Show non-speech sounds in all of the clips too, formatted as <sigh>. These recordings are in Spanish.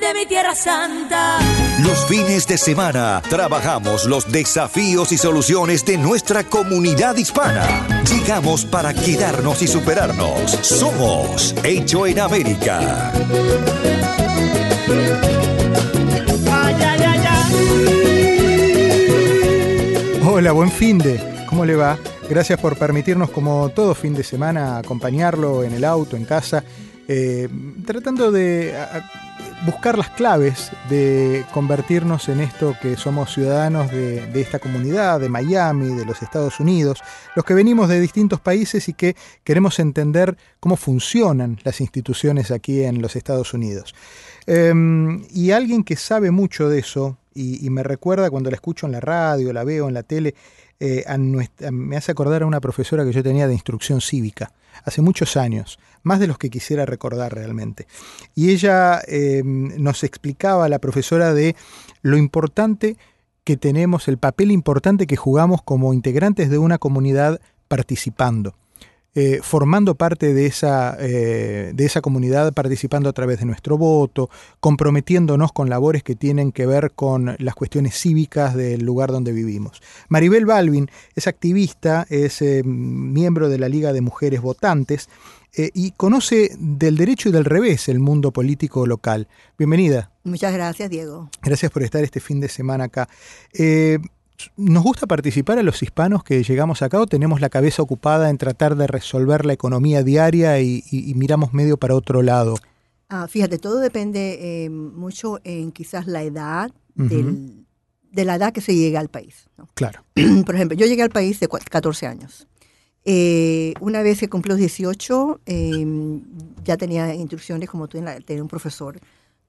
de mi tierra santa. Los fines de semana trabajamos los desafíos y soluciones de nuestra comunidad hispana. Llegamos para quedarnos y superarnos. Somos Hecho en América. Hola, buen fin de. ¿Cómo le va? Gracias por permitirnos, como todo fin de semana, acompañarlo en el auto, en casa, eh, tratando de buscar las claves de convertirnos en esto que somos ciudadanos de, esta comunidad, de Miami, de los Estados Unidos, los que venimos de distintos países y que queremos entender cómo funcionan las instituciones aquí en los Estados Unidos. Em, y alguien que sabe mucho de eso, y, me recuerda cuando la escucho en la radio, la veo en la tele, eh, me hace acordar a una profesora que yo tenía de instrucción cívica hace muchos años, más de los que quisiera recordar realmente. Y ella eh, nos explicaba, la profesora, de lo importante que tenemos, el papel importante que jugamos como integrantes de una comunidad participando. Eh, formando parte de esa, eh, de esa comunidad, participando a través de nuestro voto, comprometiéndonos con labores que tienen que ver con las cuestiones cívicas del lugar donde vivimos. Maribel Balvin es activista, es eh, miembro de la Liga de Mujeres Votantes y conoce del derecho y del revés el mundo político local. Bienvenida. Muchas gracias, Diego. Gracias por estar este fin de semana acá. ¿Nos gusta participar a los hispanos que llegamos acá o tenemos la cabeza ocupada en tratar de resolver la economía diaria y, miramos medio para otro lado? Ah, fíjate, todo depende eh, mucho en quizás la edad de la edad que se llega al país. Claro. <clears throat> Por ejemplo, yo llegué al país de 14 años. Eh, una vez que cumplí los 18, em, ya tenía instrucciones como tú, tenía un profesor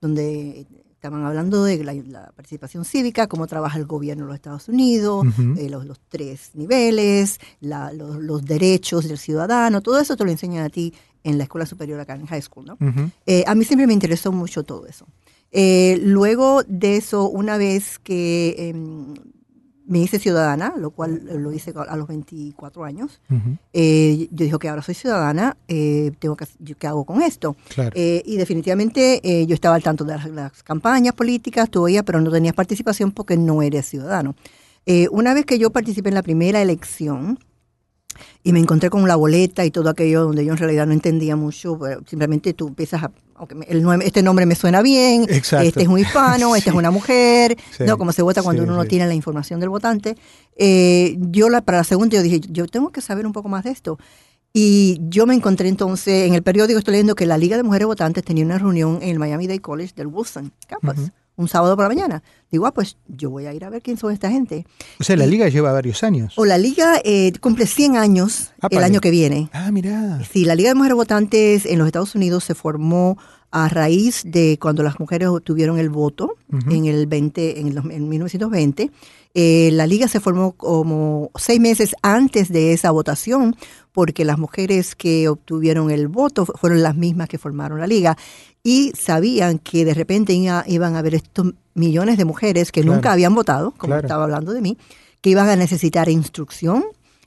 donde Estaban hablando de la, participación cívica, cómo trabaja el gobierno de los Estados Unidos, eh, los, tres niveles, los, derechos del ciudadano, todo eso te lo enseñan a ti en la escuela superior acá en high school. ¿no? Eh, a mí siempre me interesó mucho todo eso. Eh, luego de eso, una vez que em, me hice ciudadana, lo cual lo hice a los 24 años. Eh, yo dije que ahora soy ciudadana, eh, tengo que, ¿qué hago con esto? Eh, y definitivamente yo estaba al tanto de las, campañas políticas, todavía, pero no tenía participación porque no eres ciudadano. una vez que yo participé en la primera elección, y me encontré con la boleta y todo aquello donde yo en realidad no entendía mucho, simplemente tú empiezas a, este nombre me suena bien, este es un hispano, <laughs> esta es una mujer, no, como se vota cuando uno no tiene la información del votante. Eh, yo la, para la segunda yo dije, yo tengo que saber un poco más de esto. Y yo me encontré entonces, en el periódico estoy leyendo que la Liga de Mujeres Votantes tenía una reunión en el Miami Dade College del Wilson Campus un sábado por la mañana. Digo, ah, pues yo voy a ir a ver quién son esta gente. O sea, la liga lleva varios años. O la liga eh, cumple 100 años ah, el año que viene. Ah, mira. Sí, la Liga de Mujeres Votantes en los Estados Unidos se formó a raíz de cuando las mujeres obtuvieron el voto en el 20, en, en 1920. Eh, la liga se formó como seis meses antes de esa votación, porque las mujeres que obtuvieron el voto fueron las mismas que formaron la liga y sabían que de repente iban a haber estos millones de mujeres que nunca habían votado, como estaba hablando de mí, que iban a necesitar instrucción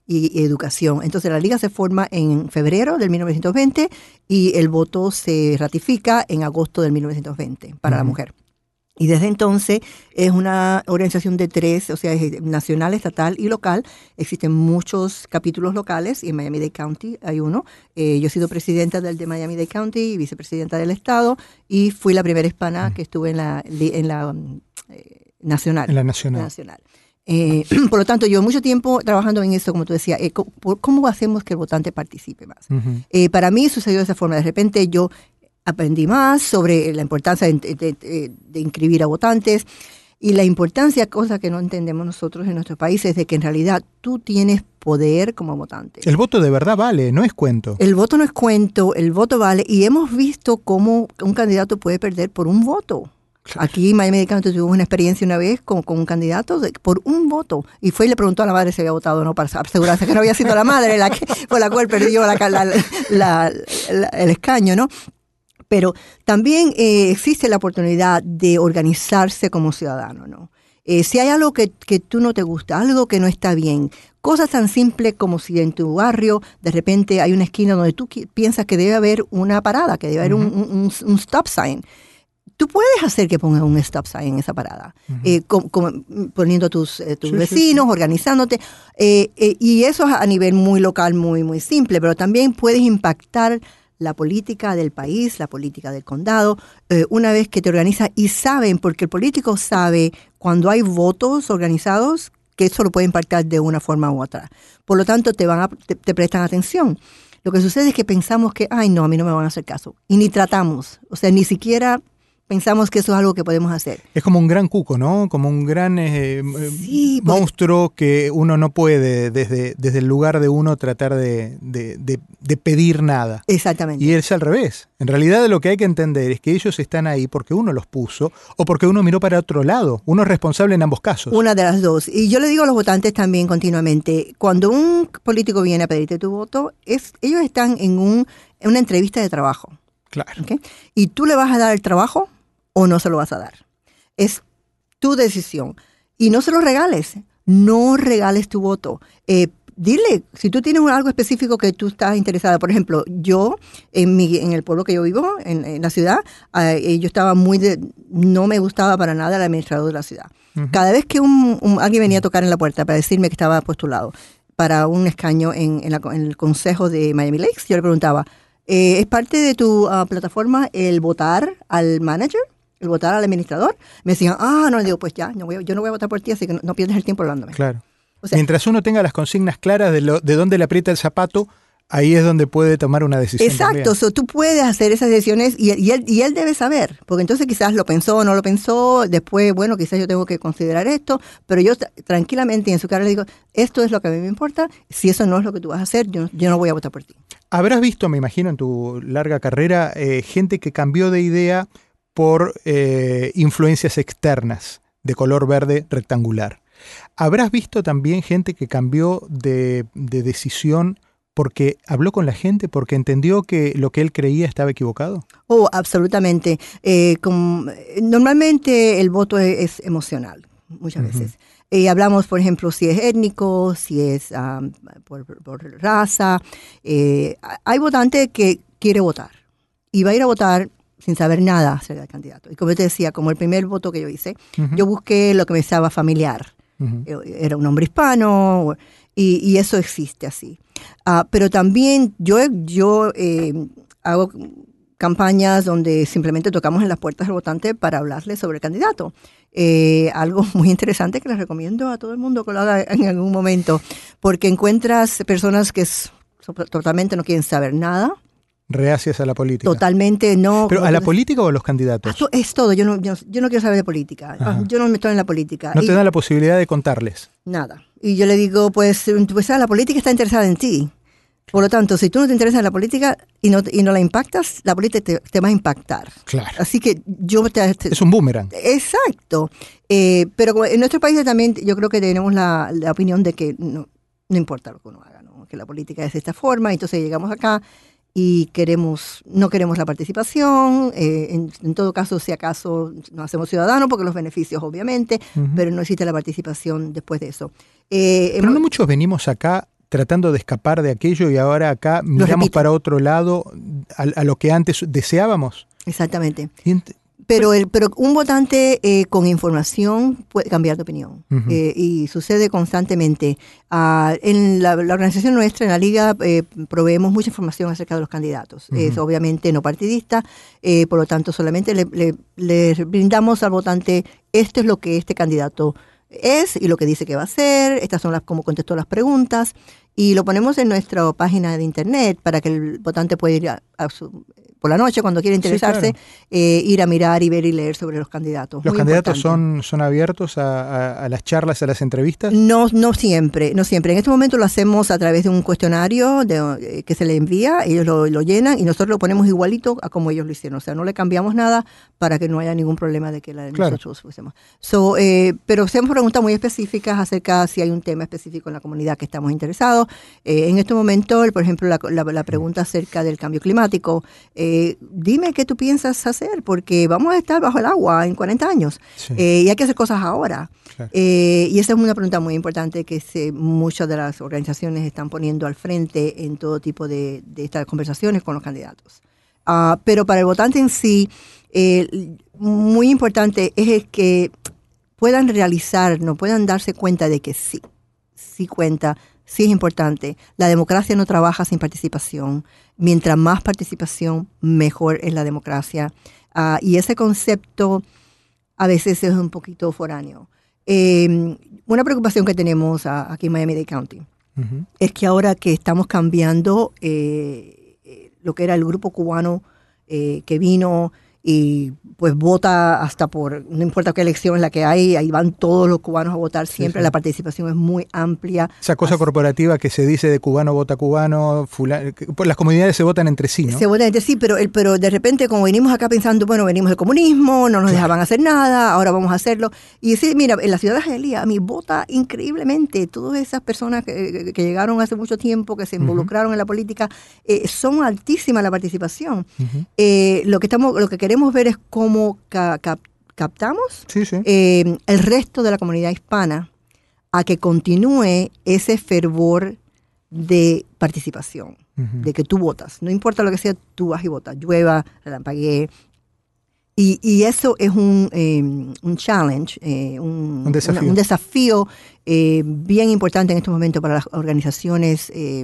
y educación. Entonces la liga se forma en febrero del 1920 y el voto se ratifica en agosto del 1920 para la mujer. Y desde entonces es una organización de tres, o sea, es nacional, estatal y local. Existen muchos capítulos locales y en Miami-Dade County hay uno. Eh, yo he sido presidenta del de Miami-Dade County y vicepresidenta del estado y fui la primera hispana que estuve en la, en la eh, nacional. En la nacional. nacional. Eh, <clears throat> por lo tanto, yo mucho tiempo trabajando en esto, como tú decías, ¿cómo hacemos que el votante participe más? para mí sucedió de esa forma. De repente yo aprendí más sobre la importancia de, inscribir a votantes. Y la importancia, cosa que no entendemos nosotros en nuestro país, es de que en realidad tú tienes poder como votante. El voto de verdad vale, no es cuento. El voto no es cuento, el voto vale. Y hemos visto cómo un candidato puede perder por un voto. Aquí en Miami Dade tuvimos una experiencia una vez con, con un candidato de- por un voto. Y fue y le preguntó a la madre si había votado o no para asegurarse que no había sido la madre la que, <laughs> por la cual perdió la, la- la- el escaño, ¿no? Pero también eh, existe la oportunidad de organizarse como ciudadano, ¿no? Eh, si hay algo que, que tú no te gusta, algo que no está bien, cosas tan simples como si en tu barrio de repente hay una esquina donde tú piensas que debe haber una parada, que debe haber un, un- un stop sign. Tú puedes hacer que pongan un stop sign en esa parada, eh, com- com- poniendo tus, eh, tus Sí, sí, vecinos, organizándote. eh, eh, y eso es a nivel muy local, muy, muy simple, pero también puedes impactar la política del país, la política del condado, eh, una vez que te organizas y saben, porque el político sabe cuando hay votos organizados que eso lo puede impactar de una forma u otra. Por lo tanto, te, van a, te, te prestan atención. Lo que sucede es que pensamos que, ay, no, a mí no me van a hacer caso. Y ni tratamos. O sea, ni siquiera pensamos que eso es algo que podemos hacer. Es como un gran cuco, ¿no? Como un gran eh, eh, Sí, porque- monstruo que uno no puede desde, desde el lugar de uno tratar de, de- de- de pedir nada. Exactamente. Y es al revés. En realidad lo que hay que entender es que ellos están ahí porque uno los puso o porque uno miró para otro lado. Uno es responsable en ambos casos. Una de las dos. Y yo le digo a los votantes también continuamente, cuando un político viene a pedirte tu voto, es, ellos están en, un, en una entrevista de trabajo. Claro. ¿ok? Y tú le vas a dar el trabajo o no se lo vas a dar. Es tu decisión. Y no se lo regales. No regales tu voto. Eh, dile, si tú tienes algo específico que tú estás interesada, por ejemplo, yo en, mi, en el pueblo que yo vivo, en, en la ciudad, eh, yo estaba muy de, no me gustaba para nada el administrador de la ciudad. Cada vez que un, un- alguien venía a tocar en la puerta para decirme que estaba postulado para un escaño en, en la- en el consejo de Miami Lakes, yo le preguntaba, eh, ¿es parte de tu ah, plataforma el votar al manager? ¿El votar al administrador? Me decían, ah, no, le digo, pues ya, no voy yo no voy a votar por ti, así que no, no pierdes el tiempo hablándome. Claro. O sea- Mientras uno tenga las consignas claras de, lo, de dónde le aprieta el zapato, ahí es donde puede tomar una decisión. Exacto, so, tú puedes hacer esas decisiones y, y él, y él debe saber, porque entonces quizás lo pensó o no lo pensó, después, bueno, quizás yo tengo que considerar esto, pero yo tra- tranquilamente en su cara le digo, esto es lo que a mí me importa, si eso no es lo que tú vas a hacer, yo, no- yo no voy a votar por ti. Habrás visto, me imagino, en tu larga carrera, eh, gente que cambió de idea por eh, influencias externas de color verde rectangular. Habrás visto también gente que cambió de, de decisión porque habló con la gente, porque entendió que lo que él creía estaba equivocado. Oh, absolutamente. Eh, normalmente el voto es, es emocional, muchas veces. Eh, hablamos, por ejemplo, si es étnico, si es por, por raza. Eh, hay votante que quiere votar y va a ir a votar sin saber nada acerca del candidato. Y como yo te decía, como el primer voto que yo hice, yo busqué lo que me estaba familiar. Eh, Era un hombre hispano y, y eso existe así. Ah, pero también yo, yo eh, hago campañas donde simplemente tocamos en las puertas del votante para hablarle sobre el candidato. Eh, algo <laughs> muy interesante que les recomiendo a todo el mundo que lo haga en algún momento, porque encuentras personas que es- totalmente no quieren saber nada, Reacias a la política. totalmente no... ¿Pero a la política o a los Ah, candidatos? to- es todo, yo no, yo, yo no quiero saber de política, Ajá. yo no me estoy en la política. No Y- te dan la posibilidad de contarles. Nada. Y yo le digo, pues, pues ah, la política está interesada en ti. Por lo tanto, si tú no te interesas en la política y no, y no la impactas, la política te, te va a impactar. Claro. Así que yo te... te- Es un boomerang. Exacto. Eh, pero en nuestros países también yo creo que tenemos la, la opinión de que no, no importa lo que uno haga, ¿no? que la política es de esta forma, entonces llegamos acá y queremos no queremos la participación, eh, en, en todo caso, si acaso nos hacemos ciudadanos, porque los beneficios obviamente, pero no existe la participación después de eso. Eh, Pero hemos- no muchos venimos acá tratando de escapar de aquello y ahora acá miramos repito. para otro lado a, a lo que antes deseábamos. Exactamente. Pero, el, pero un votante eh, con información puede cambiar de opinión. Eh, y sucede constantemente. Ah, en la, la organización nuestra, en la liga, eh, proveemos mucha información acerca de los candidatos. Es obviamente no partidista, eh, por lo tanto solamente le, le- le brindamos al votante esto es lo que este candidato es y lo que dice que va a hacer, estas son las cómo contestó las preguntas y lo ponemos en nuestra página de internet para que el votante pueda ir a, a su- por la noche cuando quiere interesarse, claro. eh, ir a mirar y ver y leer sobre los candidatos. ¿Los Muy candidatos importante. son, son abiertos a, a- a las charlas, a las entrevistas? No, no siempre, no siempre. En este momento lo hacemos a través de un cuestionario de, eh, que se le envía, ellos lo, lo llenan y nosotros lo ponemos igualito a como ellos lo hicieron. O sea, no le cambiamos nada para que no haya ningún problema de que la de Claro. nosotros fuésemos. So, eh, pero hacemos preguntas muy específicas acerca si hay un tema específico en la comunidad que estamos interesados. Eh, en este momento, por ejemplo, la, la- la pregunta acerca del cambio climático, eh, dime qué tú piensas hacer, porque vamos a estar bajo el agua en 40 años Sí. eh, y hay que hacer cosas ahora. Claro. Y esa es una pregunta muy importante que se- muchas de las organizaciones están poniendo al frente en todo tipo de, de estas conversaciones con los candidatos. Ah, pero para el votante en sí, muy importante es que puedan realizar, no puedan darse cuenta de que sí, sí cuenta, sí es importante. La democracia no trabaja sin participación. Mientras más participación, mejor es la democracia. Ah, y ese concepto a veces es un poquito foráneo. Eh, una preocupación que tenemos a- aquí en Miami-Dade County es que ahora que estamos cambiando eh, eh, lo que era el grupo cubano eh, que vino y pues vota hasta por, no importa qué elección es la que hay, ahí van todos los cubanos a votar siempre, sí. la participación es muy amplia. Esa cosa corporativa que se dice de cubano vota cubano, fulano, pues las comunidades se votan entre sí, ¿no? Se vota entre sí, pero, el, pero de repente como venimos acá pensando, bueno, venimos del comunismo, no nos dejaban hacer nada, ahora vamos a hacerlo. Y sí, mira, en la ciudad de Argelia, a mí vota increíblemente. Todas esas personas que, que llegaron hace mucho tiempo, que se involucraron en la política, eh, son altísima la participación. Eh, lo que estamos, lo que queremos ver es cómo ca- cap- captamos Sí, sí. eh, el resto de la comunidad hispana a que continúe ese fervor de participación, de que tú votas. No importa lo que sea, tú vas y votas. Llueva, relampaguee. Y, y eso es un, eh, un challenge, eh, un, Un desafío. una- un desafío eh, bien importante en estos momentos para las organizaciones eh,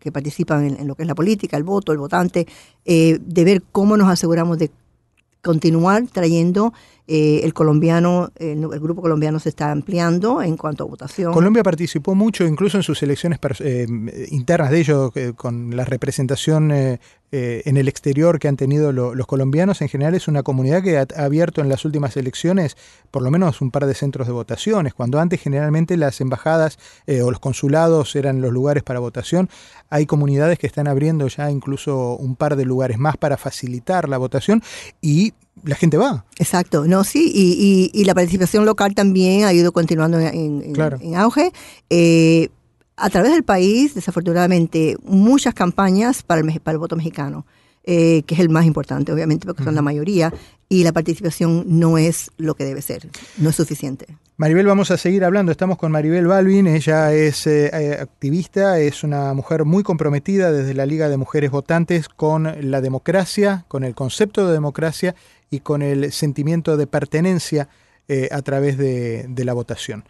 que participan en, lo que es la política, el voto, el votante, eh, de ver cómo nos aseguramos de continuar trayendo eh, el colombiano, el, grupo colombiano se está ampliando en cuanto a votación. Colombia participó mucho, incluso en sus elecciones eh, internas de ellos, eh, con la representación en el exterior que han tenido lo- los colombianos. En general es una comunidad que ha, ha abierto en las últimas elecciones por lo menos un par de centros de votaciones, cuando antes generalmente las embajadas o los consulados eran los lugares para votación. Hay comunidades que están abriendo ya incluso un par de lugares más para facilitar la votación y la gente va. Exacto, no, sí, y, y- y la participación local también ha ido continuando en, en- en- Claro. en auge. Eh, a través del país, desafortunadamente, muchas campañas para el, para el voto mexicano, eh, que es el más importante, obviamente, porque son la mayoría, y la participación no es lo que debe ser, no es suficiente. Maribel, vamos a seguir hablando. Estamos con Maribel Balvin. Ella es eh, eh, activista, es una mujer muy comprometida desde la Liga de Mujeres Votantes con la democracia, con el concepto de democracia y con el sentimiento de pertenencia eh, a través de, de la votación.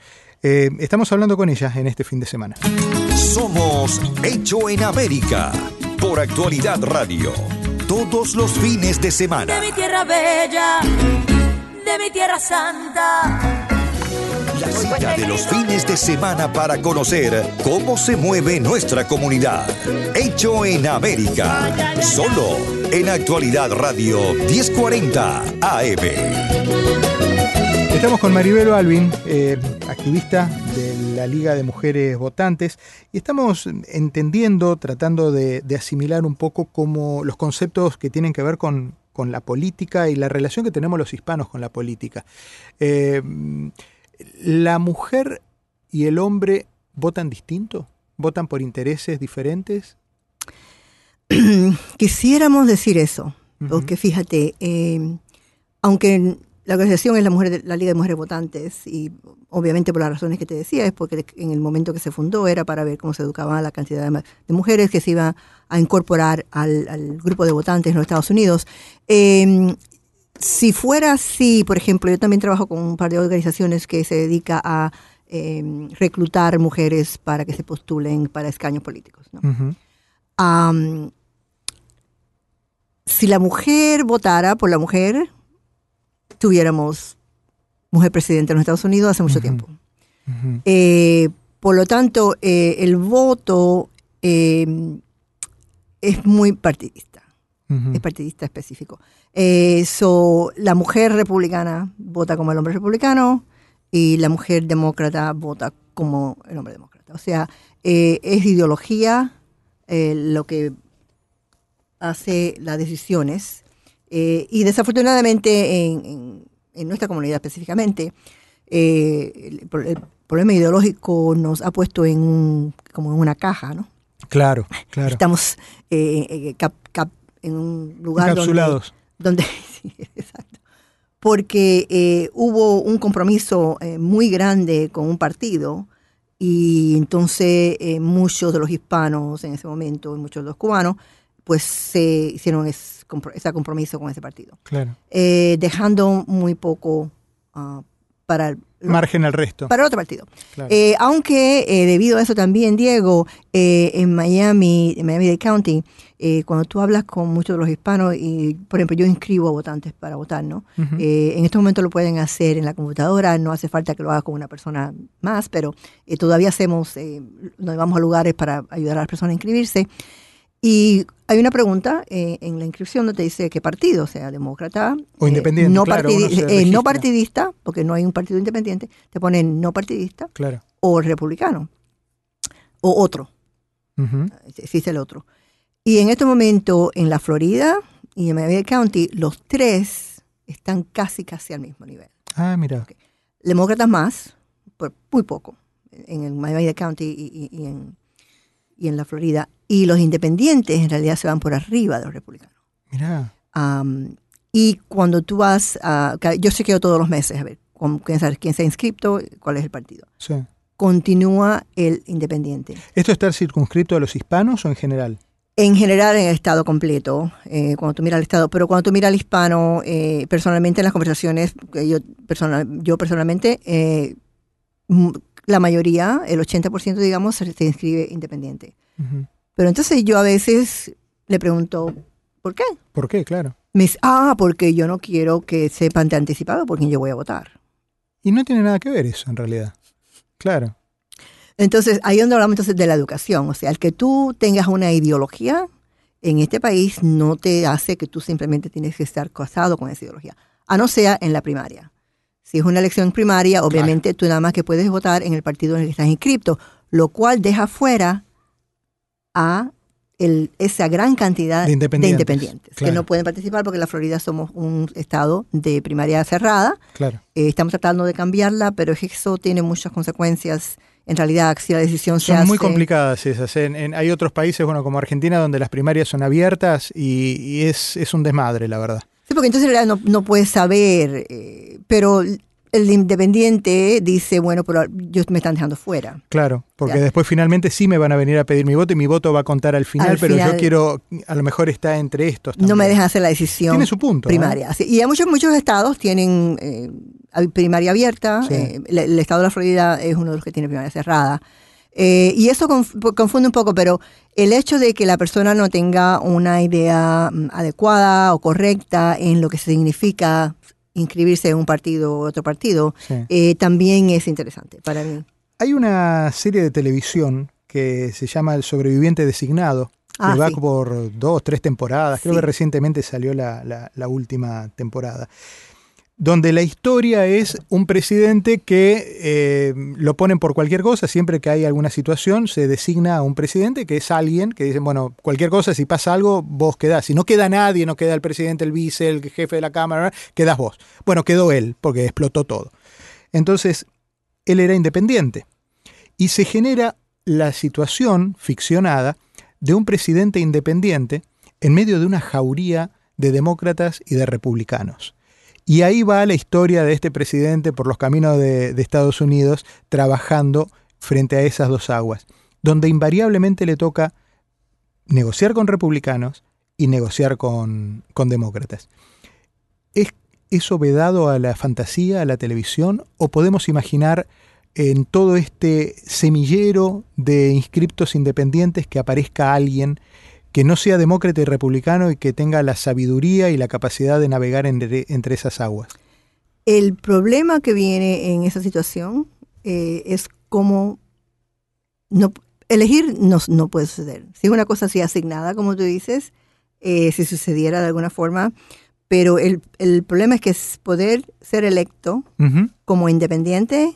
Eh, estamos hablando con ella en este fin de semana. Somos Hecho en América por Actualidad Radio. Todos los fines de semana. de mi tierra bella, de mi tierra santa. La cita de los fines de semana para conocer cómo se mueve nuestra comunidad. Hecho en América. Solo en Actualidad Radio 1040 AM. Estamos con Maribel Balvin, eh, activista de la Liga de Mujeres Votantes, y estamos entendiendo, tratando de, asimilar un poco cómo los conceptos que tienen que ver con, con la política y la relación que tenemos los hispanos con la política. Eh, ¿La mujer y el hombre votan distinto? ¿Votan por intereses diferentes? <clears throat> Quisiéramos decir eso, porque fíjate, eh, aunque la organización es la, mujer de- la Liga de Mujeres Votantes, y obviamente por las razones que te decía, es porque en el momento que se fundó era para ver cómo se educaba la cantidad de, mujeres que se iba a incorporar al, al grupo de votantes en los Estados Unidos. Eh, si fuera así, por ejemplo, yo también trabajo con un par de organizaciones que se dedica a eh, reclutar mujeres para que se postulen para escaños políticos. si la mujer votara por la mujer, tuviéramos mujer presidenta en los Estados Unidos hace mucho tiempo. Eh, por lo tanto, eh, el voto eh, es muy partidista. Es partidista específico. Eh, so, la mujer republicana vota como el hombre republicano y la mujer demócrata vota como el hombre demócrata. O sea, eh, es ideología eh, lo que hace las decisiones. Eh, y desafortunadamente en, en- en nuestra comunidad específicamente, el, el problema ideológico nos ha puesto en un, como en una caja, ¿no? Claro, claro. Estamos eh, cap- en un lugar donde, Encapsulados. donde <laughs> sí, exacto. Porque eh, hubo un compromiso eh, muy grande con un partido y entonces eh, muchos de los hispanos en ese momento y muchos de los cubanos pues se hicieron ese compromiso con ese partido, Claro. dejando muy poco ah, para Margen al resto. para otro partido. Claro. Eh, aunque eh, debido a eso también, Diego, eh, en Miami, en Miami-Dade County, eh, cuando tú hablas con muchos de los hispanos, y por ejemplo yo inscribo a votantes para votar, ¿no? En este momento lo pueden hacer en la computadora, no hace falta que lo haga con una persona más, pero eh, todavía hacemos, eh, nos vamos a lugares para ayudar a las personas a inscribirse. Y hay una pregunta eh, en la inscripción donde te dice qué partido, o sea, demócrata. O eh, independiente, no, claro, partidi- eh, no partidista, porque no hay un partido independiente, te ponen no partidista Claro. o republicano o otro, existe el otro. Y en este momento en la Florida y en Miami-Dade County, los tres están casi, casi al mismo nivel. Ah, mira. Demócratas más, por muy poco, en el Miami-Dade County y, y- y en, y en la Florida. Y los independientes en realidad se van por arriba de los republicanos. Mira. Am, y cuando tú vas a... Yo chequeo todos los meses a ver quién, se ha inscrito, cuál es el partido. Sí. Continúa el independiente. ¿Esto está circunscrito a los hispanos o en general? En general en el estado completo, eh, cuando tú miras el estado, pero cuando tú miras al hispano, eh, personalmente en las conversaciones, que yo, personal, yo personalmente, eh, la mayoría, el 80% digamos, se, se inscribe independiente. Pero entonces yo a veces le pregunto, ¿por qué? ¿Por qué? Claro. Me dice, ah, porque yo no quiero que sepan de anticipado por quién yo voy a votar. Y no tiene nada que ver eso, en realidad. Claro. Entonces, ahí es donde hablamos entonces de la educación. O sea, el que tú tengas una ideología en este país no te hace que tú simplemente tienes que estar casado con esa ideología. A no sea en la primaria. Si es una elección primaria, obviamente tú nada más que puedes votar en el partido en el que estás inscripto, lo cual deja fuera a el- esa gran cantidad De independientes, independientes que claro. no pueden participar porque en la Florida somos un estado de primaria cerrada Claro. eh, estamos tratando de cambiarla, pero eso tiene muchas consecuencias. En realidad, si la decisión se Son hace... muy complicadas esas. En- en- hay otros países, bueno, como Argentina, donde las primarias son abiertas y, y es, es un desmadre, la verdad. Sí, porque entonces en realidad no, no puedes saber, eh, pero el independiente dice, bueno, pero yo me están dejando fuera. Claro, porque Ya. después finalmente sí me van a venir a pedir mi voto y mi voto va a contar al final, Al pero final- yo quiero, a lo mejor está entre estos. No me dejan hacer la decisión Tiene su punto. ¿eh? primaria. Sí, Y hay muchos, muchos estados tienen eh, primaria abierta. Sí. eh, el, el estado de la Florida es uno de los que tiene primaria cerrada. Eh, y eso conf- confunde un poco, pero el hecho de que la persona no tenga una idea mm, adecuada o correcta en lo que significa inscribirse en un partido u otro partido, Sí. eh, también es interesante para mí. Hay una serie de televisión que se llama El sobreviviente designado, que Ah, va sí. por dos, tres temporadas. Creo Sí. que recientemente salió la, la- la última temporada. Donde la historia es un presidente que eh, lo ponen por cualquier cosa, siempre que hay alguna situación, se designa a un presidente que es alguien que dicen, bueno, cualquier cosa, si pasa algo, vos quedás. Si no queda nadie, no queda el presidente, el vice, el jefe de la Cámara, quedás vos. Bueno, quedó él, porque explotó todo. Entonces, él era independiente. Y se genera la situación ficcionada de un presidente independiente en medio de una jauría de demócratas y de republicanos. Y ahí va la historia de este presidente por los caminos de, Estados Unidos trabajando frente a esas dos aguas, donde invariablemente le toca negociar con republicanos y negociar con, demócratas. ¿Es eso vedado a la fantasía, a la televisión, o podemos imaginar en todo este semillero de inscriptos independientes que aparezca alguien que no sea demócrata y republicano y que tenga la sabiduría y la capacidad de navegar entre, entre esas aguas. El problema que viene en esa situación eh, es cómo no, elegir no, no puede suceder. Si es una cosa así asignada, como tú dices, eh, si sucediera de alguna forma, pero el, el problema es que es poder ser electo como independiente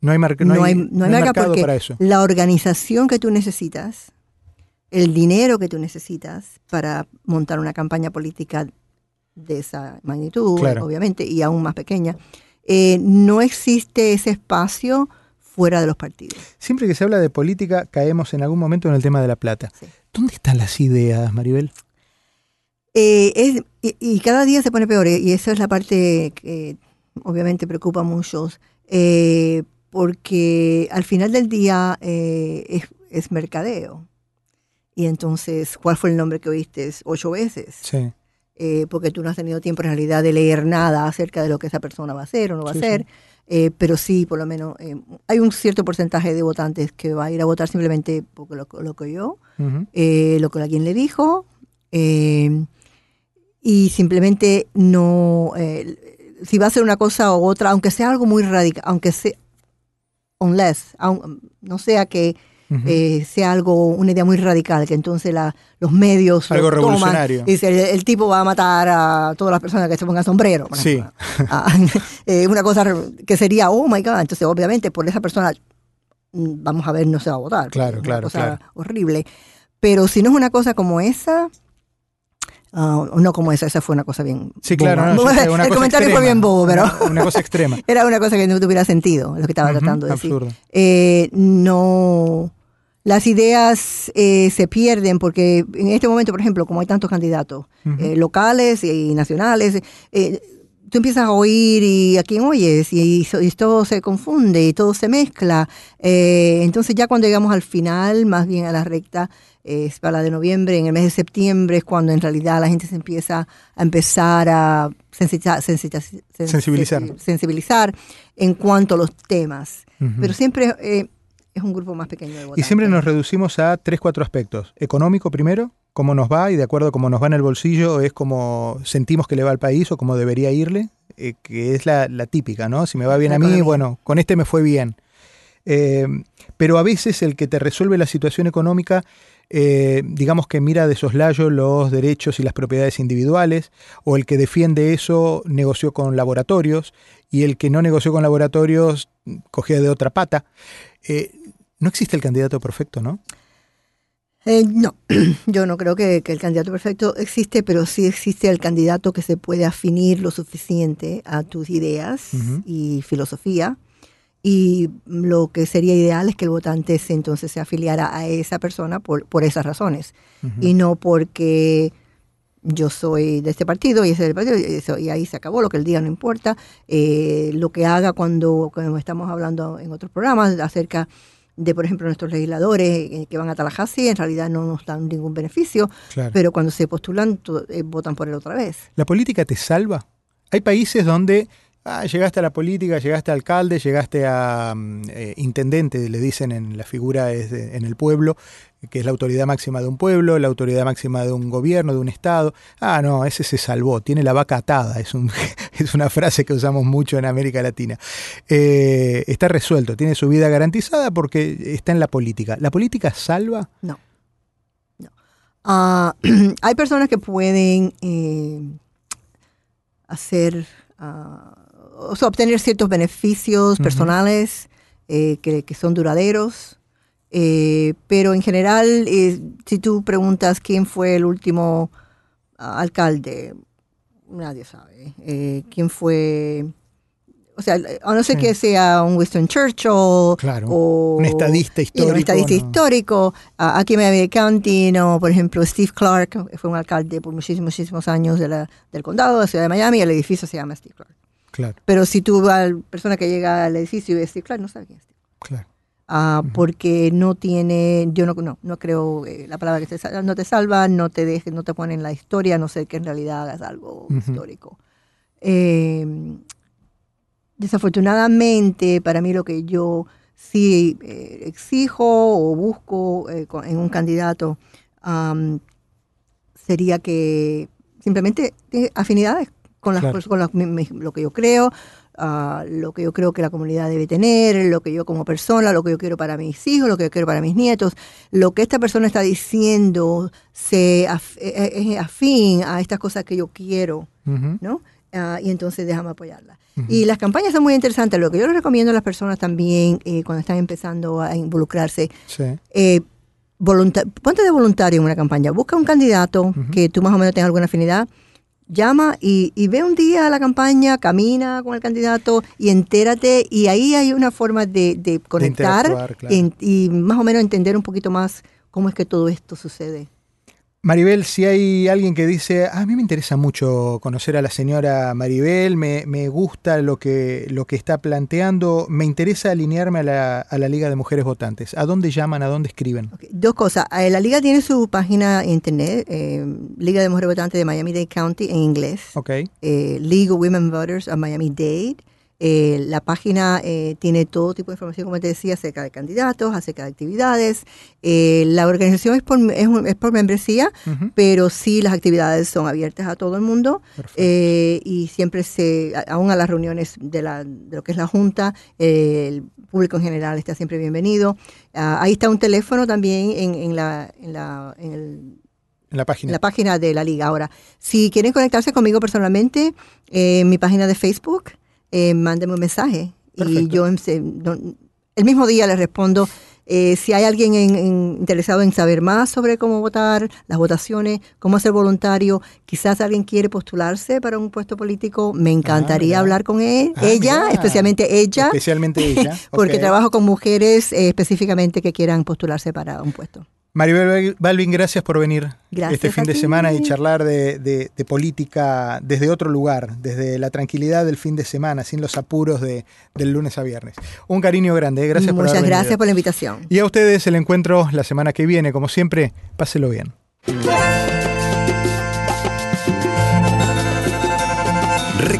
No hay, mar- no, no hay, hay, no hay marca porque para eso. la organización que tú necesitas, el dinero que tú necesitas para montar una campaña política de esa magnitud, Claro. obviamente, y aún más pequeña, eh, no existe ese espacio fuera de los partidos. Siempre que se habla de política, caemos en algún momento en el tema de la plata. Sí. ¿Dónde están las ideas, Maribel? Eh, es- y, y cada día se pone peor, eh, y esa es la parte que obviamente preocupa a muchos, eh, porque al final del día es, es mercadeo. Y entonces, ¿cuál fue el nombre que oíste ocho veces? Sí. Eh, porque tú no has tenido tiempo en realidad de leer nada acerca de lo que esa persona va a hacer o no va Sí, a hacer. Eh, pero sí, por lo menos, eh, hay un cierto porcentaje de votantes que va a ir a votar simplemente porque lo, lo que eh, lo que alguien le dijo y simplemente no si va a hacer una cosa u otra aunque sea algo muy radical aunque sea unless aun- no sea que Eh, sea algo una idea muy radical que entonces la- los medios lo Algo toman revolucionario. dice el, el tipo va a matar a todas las personas que se pongan sombrero por Sí. Ah, <laughs> eh, una cosa que sería oh my god entonces obviamente por esa persona mm, vamos a ver no se va a votar Claro, Es una claro, cosa claro. horrible pero si no es una cosa como esa ah, no como esa esa fue una cosa bien Sí, claro. no, sé, el comentario fue bien bobo pero Una, una cosa extrema. <laughs> era una cosa que no tuviera sentido lo que estaba tratando de decir absurdo. eh, no las ideas eh, se pierden porque en este momento, por ejemplo, como hay tantos candidatos eh, locales y nacionales, eh, tú empiezas a oír y a quién oyes y, so- y todo se confunde y todo se mezcla. Eh, entonces ya cuando llegamos al final, más bien a la recta, es para la de noviembre, en el mes de septiembre es cuando en realidad la gente se empieza a empezar a Sensibilizar. sensibilizar en cuanto a los temas. Pero siempre eh, es un grupo más pequeño de Y votantes. siempre nos reducimos a tres, cuatro aspectos. Económico primero, cómo nos va y de acuerdo a cómo nos va en el bolsillo es como sentimos que le va al país o cómo debería irle, eh, que es la, la típica, ¿no? Si me va bien La a mí, economía. bueno, con este me fue bien. Eh, pero a veces el que te resuelve la situación económica, eh, digamos que mira de soslayo los derechos y las propiedades individuales, o el que defiende eso negoció con laboratorios, y el que no negoció con laboratorios cogía de otra pata. Eh, no existe el candidato perfecto, ¿no? Eh, no, <clears throat> yo no creo que, que el candidato perfecto existe, pero sí existe el candidato que se puede afinir lo suficiente a tus ideas y filosofía. Y lo que sería ideal es que el votante se, entonces se afiliara a esa persona por, por esas razones. Ujú. Y no porque yo soy de este partido y ese es del partido, y, eso, y ahí se acabó, lo que él diga no importa. Eh, lo que haga cuando, cuando estamos hablando en otros programas acerca de, por ejemplo, nuestros legisladores eh, que van a Tallahassee, en realidad no nos dan ningún beneficio, Claro. pero cuando se postulan, to- eh, votan por él otra vez. ¿La política te salva? Hay países donde ah, llegaste a la política, llegaste a alcalde, llegaste a mm, eh, intendente, le dicen en la figura es en el pueblo, que es la autoridad máxima de un pueblo, la autoridad máxima de un gobierno, de un estado. Ah, no, ese se salvó, tiene la vaca atada, es <laughs> una frase que usamos mucho en América Latina. Eh, está resuelto, tiene su vida garantizada porque está en la política. ¿La política salva? No. no. Ah, <clears throat> hay personas que pueden eh, hacer, ah, o sea, obtener ciertos beneficios personales eh, que, que son duraderos, eh, pero en general, eh, si tú preguntas quién fue el último ah, alcalde, nadie sabe. Eh, ¿Quién fue? O sea, a no ser Sí. que sea un Winston Churchill Claro, o un estadista histórico. un estadista no. histórico. Aquí en Miami County, no, por ejemplo, Steve Clark fue un alcalde por muchísimos, muchísimos años de la- del condado de la ciudad de Miami. El edificio se llama Steve Clark. Claro, Pero si tú vas a la persona que llega al edificio y Steve Clark, no sabe quién es claro. Ah, porque no tiene, yo no, no, no creo eh, la palabra que te salva, no te salva, no te deje, no te pone en la historia, no sé que en realidad hagas algo histórico. Eh, desafortunadamente, para mí lo que yo sí eh, exijo o busco eh, con- en un candidato sería que simplemente afinidades con, las, Claro. con las- mi- mi- lo que yo creo, ah, lo que yo creo que la comunidad debe tener, lo que yo como persona, lo que yo quiero para mis hijos, lo que yo quiero para mis nietos. Lo que esta persona está diciendo se af- eh, eh, es afín a estas cosas que yo quiero. ¿no? Ah, y entonces déjame apoyarla. Y las campañas son muy interesantes. Lo que yo les recomiendo a las personas también eh, cuando están empezando a involucrarse, Sí. eh, ponte de voluntario en una campaña. Busca un candidato que tú más o menos tengas alguna afinidad. Llama y, y ve un día a la campaña, camina con el candidato y entérate. Y ahí hay una forma de, de conectar interactuar, claro. en- y más o menos entender un poquito más cómo es que todo esto sucede. Maribel, si hay alguien que dice, "Ah, a mí me interesa mucho conocer a la señora Maribel, me, me gusta lo que, lo que está planteando, me interesa alinearme a la, a la Liga de Mujeres Votantes, ¿a dónde llaman, a dónde escriben? Dos cosas. Eh, La liga tiene su página en internet, eh, Liga de Mujeres Votantes de Miami-Dade County en inglés. Ok, eh, League of Women Voters of Miami-Dade. Eh, la página eh, tiene todo tipo de información, como te decía, acerca de candidatos, acerca de actividades. Eh, la organización es por, es, un- es por membresía, pero sí las actividades son abiertas a todo el mundo eh, y siempre se, aún a las reuniones de, la, de lo que es la Junta, eh, el público en general está siempre bienvenido. Ah, ahí está un teléfono también en, en la, en, la, en el en la página. en la página de la liga. Ahora, si quieren conectarse conmigo personalmente, eh, en mi página de Facebook, eh, mándenme un mensaje y yo em- el mismo día les respondo. Eh, si hay alguien en- en- interesado en saber más sobre cómo votar, las votaciones, cómo ser voluntario, quizás alguien quiere postularse para un puesto político, me encantaría mira. hablar con él, Ah, ella, mira. especialmente ella, Especialmente ella. <laughs> porque trabajo con mujeres eh, específicamente que quieran postularse para un puesto. Maribel Balvin, gracias por venir Gracias este fin de semana y charlar de, de- de política desde otro lugar, desde la tranquilidad del fin de semana, sin los apuros de, del lunes a viernes. Un cariño grande, ¿eh? gracias por Muchas gracias venido. por la invitación. Y a ustedes el encuentro la semana que viene, como siempre, páselo bien.